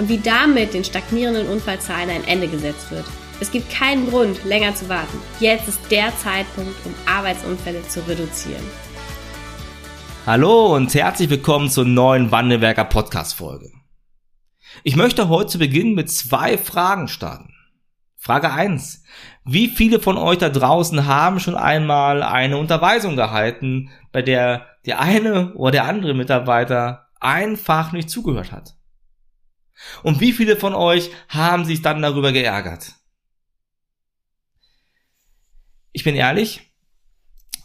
und wie damit den stagnierenden Unfallzahlen ein Ende gesetzt wird. Es gibt keinen Grund, länger zu warten. Jetzt ist der Zeitpunkt, um Arbeitsunfälle zu reduzieren. Hallo und herzlich willkommen zur neuen Wandelwerker Podcast Folge. Ich möchte heute zu Beginn mit zwei Fragen starten. Frage 1. Wie viele von euch da draußen haben schon einmal eine Unterweisung gehalten, bei der der eine oder der andere Mitarbeiter einfach nicht zugehört hat? Und wie viele von euch haben sich dann darüber geärgert? Ich bin ehrlich,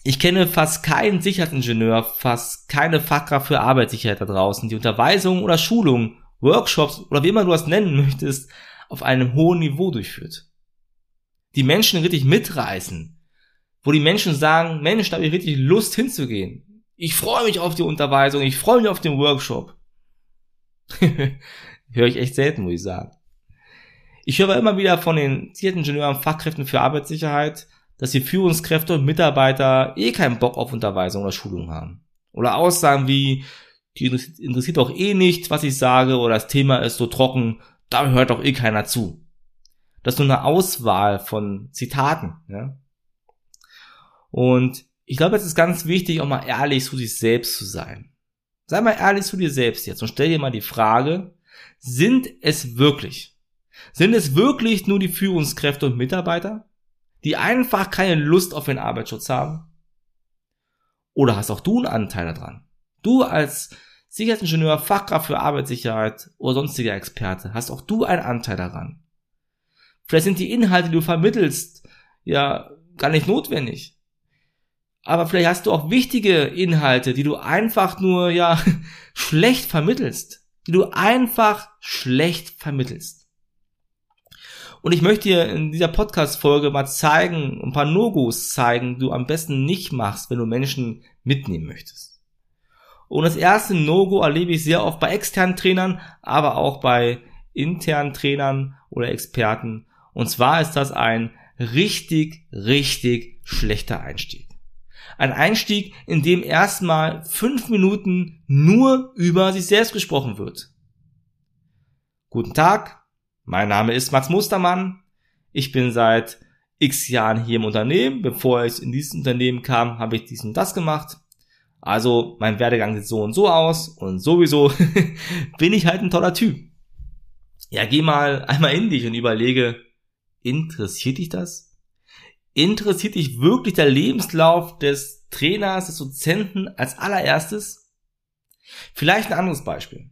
ich kenne fast keinen Sicherheitsingenieur, fast keine Fachkraft für Arbeitssicherheit da draußen, die Unterweisungen oder Schulungen, Workshops oder wie immer du das nennen möchtest, auf einem hohen Niveau durchführt. Die Menschen richtig mitreißen, wo die Menschen sagen, Mensch, da habe ich richtig Lust hinzugehen. Ich freue mich auf die Unterweisung, ich freue mich auf den Workshop. Höre ich echt selten, muss ich sagen. Ich höre immer wieder von den Sicherheitsingenieuren, Fachkräften für Arbeitssicherheit, dass die Führungskräfte und Mitarbeiter eh keinen Bock auf Unterweisung oder Schulung haben. Oder Aussagen wie, die interessiert doch eh nicht, was ich sage, oder das Thema ist so trocken, da hört doch eh keiner zu. Das ist nur eine Auswahl von Zitaten. Ja? Und ich glaube, es ist ganz wichtig, auch mal ehrlich zu sich selbst zu sein. Sei mal ehrlich zu dir selbst jetzt und stell dir mal die Frage, sind es wirklich? Sind es wirklich nur die Führungskräfte und Mitarbeiter, die einfach keine Lust auf den Arbeitsschutz haben? Oder hast auch du einen Anteil daran? Du als Sicherheitsingenieur, Fachkraft für Arbeitssicherheit oder sonstiger Experte, hast auch du einen Anteil daran. Vielleicht sind die Inhalte, die du vermittelst, ja gar nicht notwendig. Aber vielleicht hast du auch wichtige Inhalte, die du einfach nur, ja, schlecht vermittelst die du einfach schlecht vermittelst. Und ich möchte dir in dieser Podcast-Folge mal zeigen, ein paar No-Gos zeigen, die du am besten nicht machst, wenn du Menschen mitnehmen möchtest. Und das erste No-Go erlebe ich sehr oft bei externen Trainern, aber auch bei internen Trainern oder Experten. Und zwar ist das ein richtig, richtig schlechter Einstieg. Ein Einstieg, in dem erstmal fünf Minuten nur über sich selbst gesprochen wird. Guten Tag, mein Name ist Max Mustermann. Ich bin seit x Jahren hier im Unternehmen. Bevor ich in dieses Unternehmen kam, habe ich dies und das gemacht. Also mein Werdegang sieht so und so aus und sowieso bin ich halt ein toller Typ. Ja, geh mal einmal in dich und überlege, interessiert dich das? Interessiert dich wirklich der Lebenslauf des Trainers, des Dozenten als allererstes? Vielleicht ein anderes Beispiel.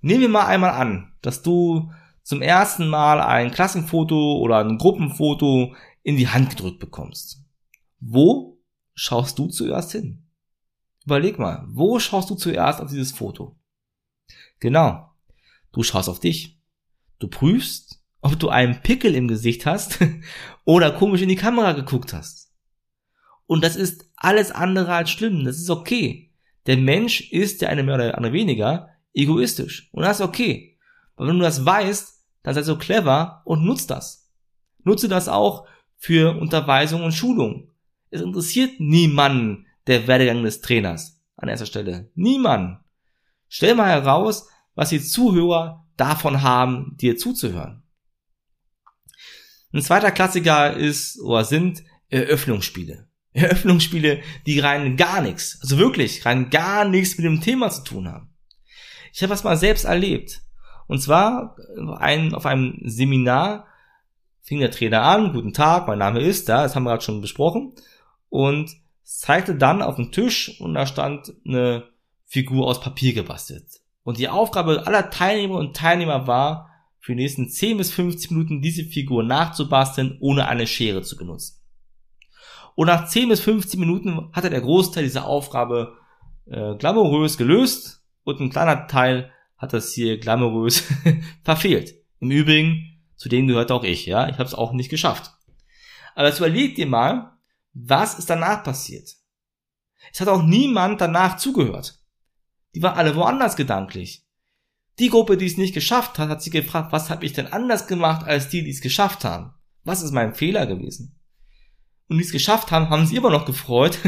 Nehmen wir mal einmal an, dass du zum ersten Mal ein Klassenfoto oder ein Gruppenfoto in die Hand gedrückt bekommst. Wo schaust du zuerst hin? Überleg mal, wo schaust du zuerst auf dieses Foto? Genau, du schaust auf dich. Du prüfst, ob du einen Pickel im Gesicht hast oder komisch in die Kamera geguckt hast. Und das ist alles andere als schlimm. Das ist okay. Der Mensch ist der eine mehr oder andere weniger egoistisch. Und das ist okay. Aber wenn du das weißt, dann sei so clever und nutzt das. Nutze das auch für Unterweisung und Schulung. Es interessiert niemanden der Werdegang des Trainers an erster Stelle. Niemand. Stell mal heraus, was die Zuhörer davon haben, dir zuzuhören. Ein zweiter Klassiker ist oder sind Eröffnungsspiele. Eröffnungsspiele, die rein gar nichts, also wirklich rein gar nichts mit dem Thema zu tun haben. Ich habe das mal selbst erlebt. Und zwar ein, auf einem Seminar fing der Trainer an, guten Tag, mein Name ist da, das haben wir gerade schon besprochen, und zeigte dann auf den Tisch und da stand eine Figur aus Papier gebastelt. Und die Aufgabe aller Teilnehmer und Teilnehmer war, für die nächsten 10 bis 15 Minuten diese Figur nachzubasteln, ohne eine Schere zu benutzen. Und nach 10 bis 15 Minuten hatte der Großteil dieser Aufgabe äh, glamourös gelöst und ein kleiner Teil hat das hier glamourös verfehlt. Im Übrigen, zu denen gehört auch ich, ja. Ich habe es auch nicht geschafft. Aber jetzt überleg dir mal, was ist danach passiert? Es hat auch niemand danach zugehört. Die waren alle woanders gedanklich. Die Gruppe, die es nicht geschafft hat, hat sich gefragt, was habe ich denn anders gemacht als die, die es geschafft haben? Was ist mein Fehler gewesen? Und die es geschafft haben, haben sie immer noch gefreut,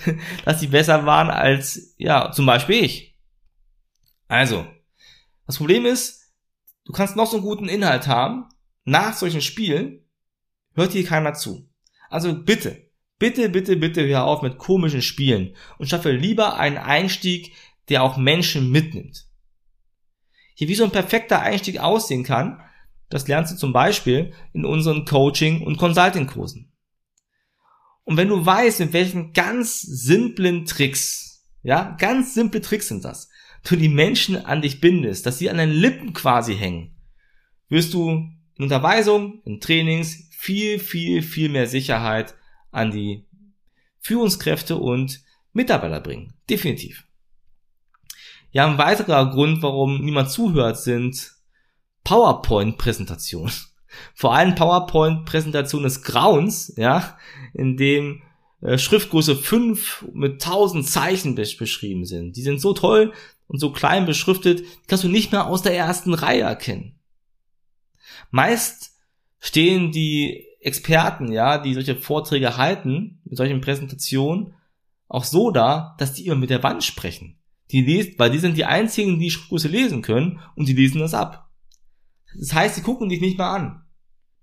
dass sie besser waren als, ja, zum Beispiel ich. Also, das Problem ist, du kannst noch so einen guten Inhalt haben, nach solchen Spielen hört hier keiner zu. Also bitte, bitte, bitte, bitte hör auf mit komischen Spielen und schaffe lieber einen Einstieg, der auch Menschen mitnimmt. Hier wie so ein perfekter Einstieg aussehen kann, das lernst du zum Beispiel in unseren Coaching- und Consulting-Kursen. Und wenn du weißt, mit welchen ganz simplen Tricks, ja, ganz simple Tricks sind das, du die Menschen an dich bindest, dass sie an deinen Lippen quasi hängen, wirst du in Unterweisung, in Trainings viel, viel, viel mehr Sicherheit an die Führungskräfte und Mitarbeiter bringen. Definitiv. Ja, ein weiterer Grund, warum niemand zuhört, sind PowerPoint-Präsentationen. Vor allem PowerPoint-Präsentationen des Grauens, ja, in dem äh, Schriftgröße 5 mit 1000 Zeichen beschrieben sind. Die sind so toll und so klein beschriftet, kannst du nicht mehr aus der ersten Reihe erkennen. Meist stehen die Experten, ja, die solche Vorträge halten, mit solchen Präsentationen, auch so da, dass die immer mit der Wand sprechen. Die lesen, weil die sind die einzigen, die Schriftgröße lesen können und die lesen das ab. Das heißt, sie gucken dich nicht mal an.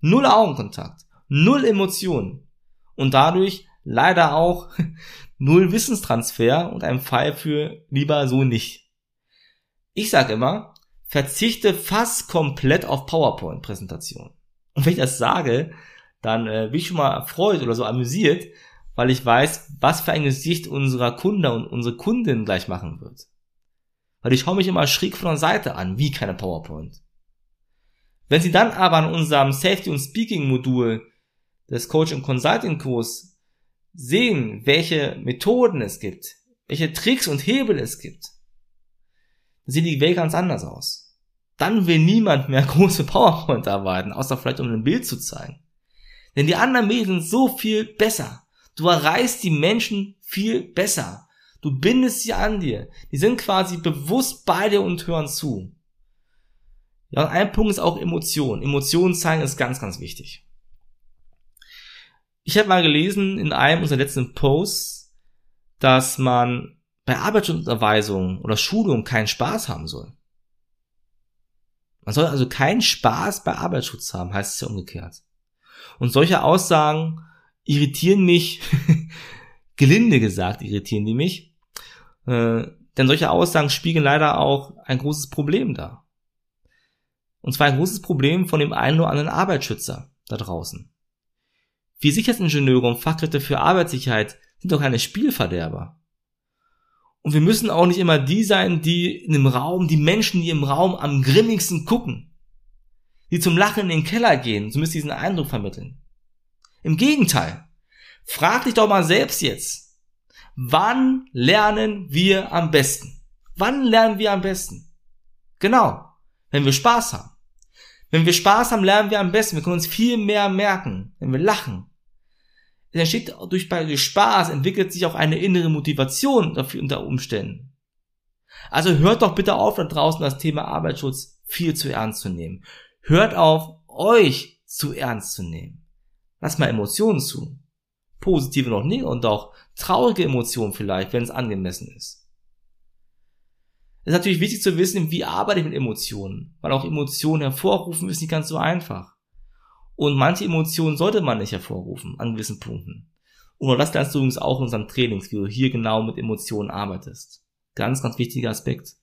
Null Augenkontakt, null Emotionen und dadurch leider auch null Wissenstransfer und ein Fall für lieber so nicht. Ich sag immer, verzichte fast komplett auf PowerPoint-Präsentation. Und wenn ich das sage, dann äh, bin ich schon mal erfreut oder so amüsiert, weil ich weiß, was für ein Gesicht unserer Kunde und unsere Kundin gleich machen wird. Weil ich schaue mich immer schräg von der Seite an, wie keine PowerPoint. Wenn Sie dann aber an unserem Safety und Speaking Modul des Coaching Consulting Kurs sehen, welche Methoden es gibt, welche Tricks und Hebel es gibt, dann sieht die Welt ganz anders aus. Dann will niemand mehr große PowerPoint arbeiten, außer vielleicht um ein Bild zu zeigen. Denn die anderen Medien sind so viel besser. Du erreichst die Menschen viel besser. Du bindest sie an dir. Die sind quasi bewusst bei dir und hören zu. Ja, und ein Punkt ist auch Emotion. Emotionen zeigen ist ganz, ganz wichtig. Ich habe mal gelesen in einem unserer letzten Posts, dass man bei Arbeitsunterweisungen oder Schulungen keinen Spaß haben soll. Man soll also keinen Spaß bei Arbeitsschutz haben, heißt es ja umgekehrt. Und solche Aussagen irritieren mich, gelinde gesagt irritieren die mich, äh, denn solche Aussagen spiegeln leider auch ein großes Problem dar. Und zwar ein großes Problem von dem einen oder anderen Arbeitsschützer da draußen. Wir Sicherheitsingenieure und Fachkräfte für Arbeitssicherheit sind doch keine Spielverderber. Und wir müssen auch nicht immer die sein, die in dem Raum, die Menschen, die im Raum am grimmigsten gucken, die zum Lachen in den Keller gehen, zumindest diesen Eindruck vermitteln. Im Gegenteil. Frag dich doch mal selbst jetzt. Wann lernen wir am besten? Wann lernen wir am besten? Genau. Wenn wir Spaß haben. Wenn wir Spaß haben, lernen wir am besten. Wir können uns viel mehr merken, wenn wir lachen. Es entsteht durch, durch Spaß, entwickelt sich auch eine innere Motivation dafür unter Umständen. Also hört doch bitte auf, da draußen das Thema Arbeitsschutz viel zu ernst zu nehmen. Hört auf, euch zu ernst zu nehmen. Lass mal Emotionen zu. Positive noch nicht und auch traurige Emotionen vielleicht, wenn es angemessen ist. Es ist natürlich wichtig zu wissen, wie arbeite ich mit Emotionen, weil auch Emotionen hervorrufen ist nicht ganz so einfach. Und manche Emotionen sollte man nicht hervorrufen an gewissen Punkten. Und das lernst du übrigens auch in unserem Trainings, wie du hier genau mit Emotionen arbeitest. Ganz, ganz wichtiger Aspekt.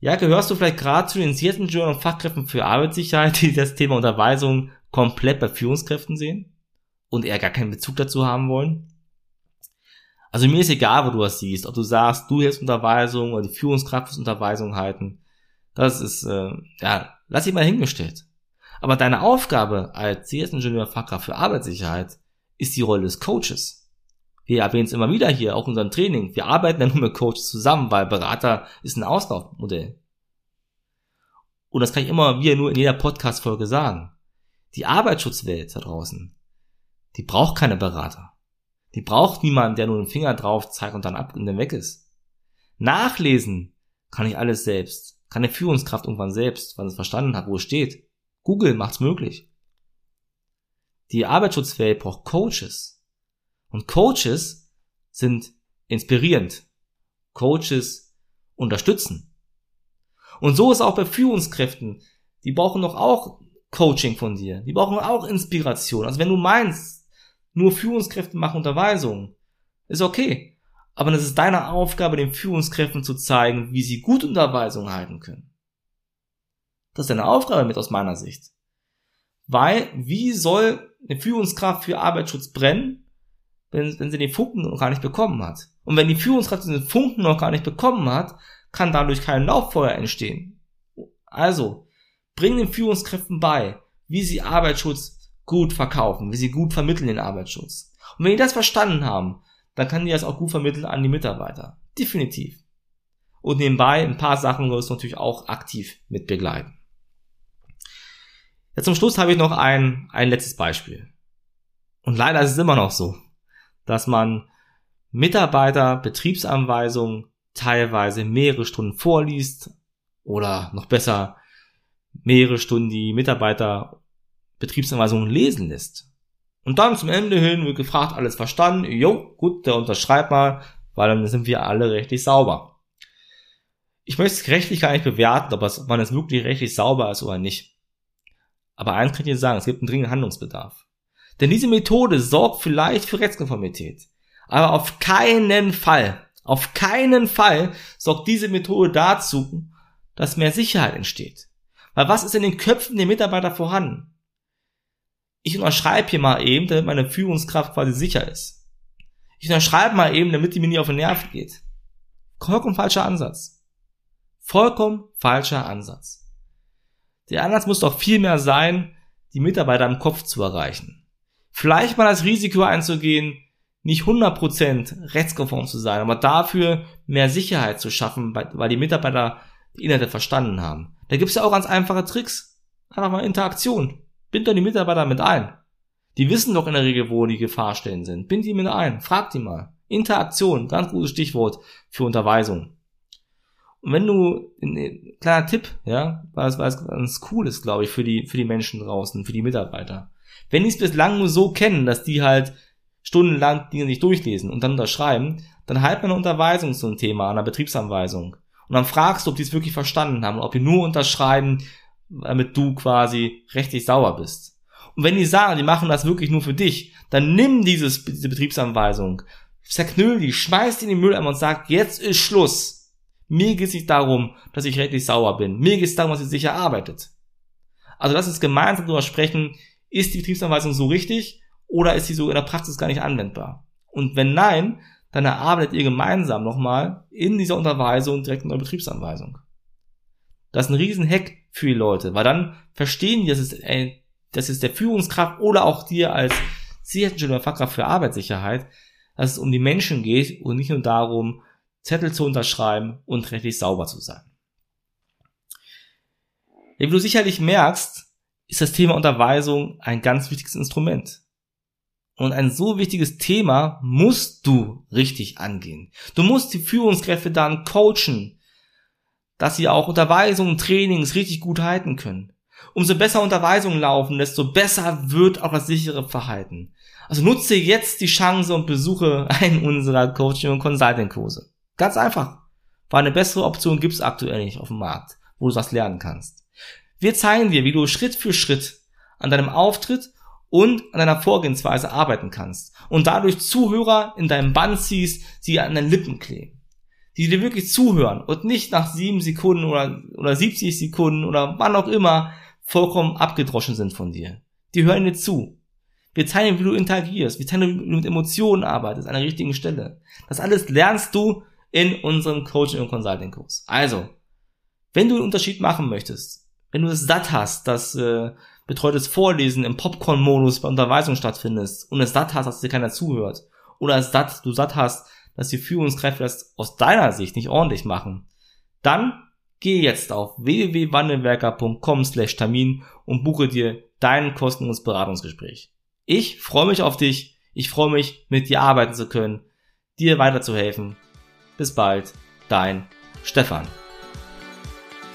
Ja, gehörst du vielleicht gerade zu den Journal und Fachkräften für Arbeitssicherheit, die das Thema Unterweisung komplett bei Führungskräften sehen und eher gar keinen Bezug dazu haben wollen? Also mir ist egal, wo du das siehst, ob du sagst, du hältst Unterweisung oder die Führungskraft muss Unterweisung halten. Das ist, äh, ja, lass dich mal hingestellt. Aber deine Aufgabe als CS-Ingenieur Fachkraft für Arbeitssicherheit ist die Rolle des Coaches. Wir erwähnen es immer wieder hier, auch in unserem Training. Wir arbeiten ja nur mit Coaches zusammen, weil Berater ist ein Auslaufmodell. Und das kann ich immer wieder nur in jeder Podcast-Folge sagen. Die Arbeitsschutzwelt da draußen, die braucht keine Berater. Die braucht niemanden, der nur den Finger drauf zeigt und dann ab und dann weg ist. Nachlesen kann ich alles selbst. Kann eine Führungskraft irgendwann selbst, weil es verstanden hat, wo es steht. Google macht's möglich. Die Arbeitsschutzwelt braucht Coaches. Und Coaches sind inspirierend. Coaches unterstützen. Und so ist auch bei Führungskräften. Die brauchen doch auch Coaching von dir. Die brauchen auch Inspiration. Also wenn du meinst, nur Führungskräfte machen Unterweisung, ist okay. Aber es ist deine Aufgabe, den Führungskräften zu zeigen, wie sie gut Unterweisung halten können. Das ist deine Aufgabe mit aus meiner Sicht. Weil, wie soll eine Führungskraft für Arbeitsschutz brennen, wenn, wenn sie den Funken noch gar nicht bekommen hat? Und wenn die Führungskraft den Funken noch gar nicht bekommen hat, kann dadurch kein Lauffeuer entstehen. Also, bring den Führungskräften bei, wie sie Arbeitsschutz gut verkaufen, wie sie gut vermitteln den Arbeitsschutz. Und wenn die das verstanden haben, dann kann die das auch gut vermitteln an die Mitarbeiter. Definitiv. Und nebenbei ein paar Sachen wirst du natürlich auch aktiv mit begleiten. Ja, zum Schluss habe ich noch ein, ein letztes Beispiel. Und leider ist es immer noch so, dass man Mitarbeiter Betriebsanweisungen teilweise mehrere Stunden vorliest oder noch besser mehrere Stunden die Mitarbeiter Betriebsanweisungen lesen lässt. Und dann zum Ende hin wird gefragt, alles verstanden, jo, gut, der unterschreibt mal, weil dann sind wir alle rechtlich sauber. Ich möchte es rechtlich gar nicht bewerten, ob man es wirklich rechtlich sauber ist oder nicht. Aber eins kann ich dir sagen, es gibt einen dringenden Handlungsbedarf. Denn diese Methode sorgt vielleicht für Rechtskonformität. Aber auf keinen Fall auf keinen Fall sorgt diese Methode dazu, dass mehr Sicherheit entsteht. Weil was ist in den Köpfen der Mitarbeiter vorhanden? Ich unterschreibe hier mal eben, damit meine Führungskraft quasi sicher ist. Ich unterschreibe mal eben, damit die mir nie auf den Nerv geht. Vollkommen falscher Ansatz. Vollkommen falscher Ansatz. Der Ansatz muss doch viel mehr sein, die Mitarbeiter im Kopf zu erreichen. Vielleicht mal das Risiko einzugehen, nicht 100% rechtskonform zu sein, aber dafür mehr Sicherheit zu schaffen, weil die Mitarbeiter die Inhalte verstanden haben. Da gibt's ja auch ganz einfache Tricks. Einfach mal Interaktion. Bind doch die Mitarbeiter mit ein. Die wissen doch in der Regel, wo die Gefahrstellen sind. Bind die mit ein. Frag die mal. Interaktion, ganz gutes Stichwort für Unterweisung. Und wenn du, ein kleiner Tipp, ja, weil es, weil es ganz cool ist, glaube ich, für die, für die Menschen draußen, für die Mitarbeiter. Wenn die es bislang nur so kennen, dass die halt stundenlang Dinge nicht durchlesen und dann unterschreiben, dann halt mal eine Unterweisung zum Thema, einer Betriebsanweisung. Und dann fragst du, ob die es wirklich verstanden haben, ob die nur unterschreiben, damit du quasi rechtlich sauer bist. Und wenn die sagen, die machen das wirklich nur für dich, dann nimm dieses, diese Betriebsanweisung, zerknüll die, schmeiß die in den Mülleimer und sag, jetzt ist Schluss. Mir geht es nicht darum, dass ich rechtlich sauer bin. Mir geht es darum, dass ihr sicher arbeitet. Also lass uns gemeinsam darüber sprechen, ist die Betriebsanweisung so richtig oder ist sie so in der Praxis gar nicht anwendbar? Und wenn nein, dann erarbeitet ihr gemeinsam nochmal in dieser Unterweisung direkt eine Betriebsanweisung. Das ist ein riesen Hack für die Leute, weil dann verstehen die, dass es, ey, dass es der Führungskraft oder auch dir als Sicherheitsingenieur Fachkraft für Arbeitssicherheit, dass es um die Menschen geht und nicht nur darum, Zettel zu unterschreiben und rechtlich sauber zu sein. Wie du sicherlich merkst, ist das Thema Unterweisung ein ganz wichtiges Instrument. Und ein so wichtiges Thema musst du richtig angehen. Du musst die Führungskräfte dann coachen, dass sie auch Unterweisungen, Trainings richtig gut halten können. Umso besser Unterweisungen laufen, desto besser wird auch das sichere Verhalten. Also nutze jetzt die Chance und besuche einen unserer Coaching- und Consulting-Kurse. Ganz einfach. Weil eine bessere Option gibt's aktuell nicht auf dem Markt, wo du das lernen kannst. Wir zeigen dir, wie du Schritt für Schritt an deinem Auftritt und an deiner Vorgehensweise arbeiten kannst und dadurch Zuhörer in deinem Band ziehst, die an deinen Lippen kleben. Die dir wirklich zuhören und nicht nach sieben Sekunden oder, oder 70 Sekunden oder wann auch immer vollkommen abgedroschen sind von dir. Die hören dir zu. Wir zeigen dir, wie du interagierst. Wir zeigen dir, wie du mit Emotionen arbeitest an der richtigen Stelle. Das alles lernst du in unserem Coaching- und Consulting-Kurs. Also, wenn du einen Unterschied machen möchtest, wenn du es satt hast, dass äh, betreutes Vorlesen im Popcorn-Modus bei Unterweisung stattfindest und es satt hast, dass dir keiner zuhört oder satt, du satt hast, dass die Führungskräfte das aus deiner Sicht nicht ordentlich machen, dann geh jetzt auf www.wandelwerker.com slash Termin und buche dir dein kostenloses Beratungsgespräch. Ich freue mich auf dich. Ich freue mich, mit dir arbeiten zu können, dir weiterzuhelfen. Bis bald, dein Stefan.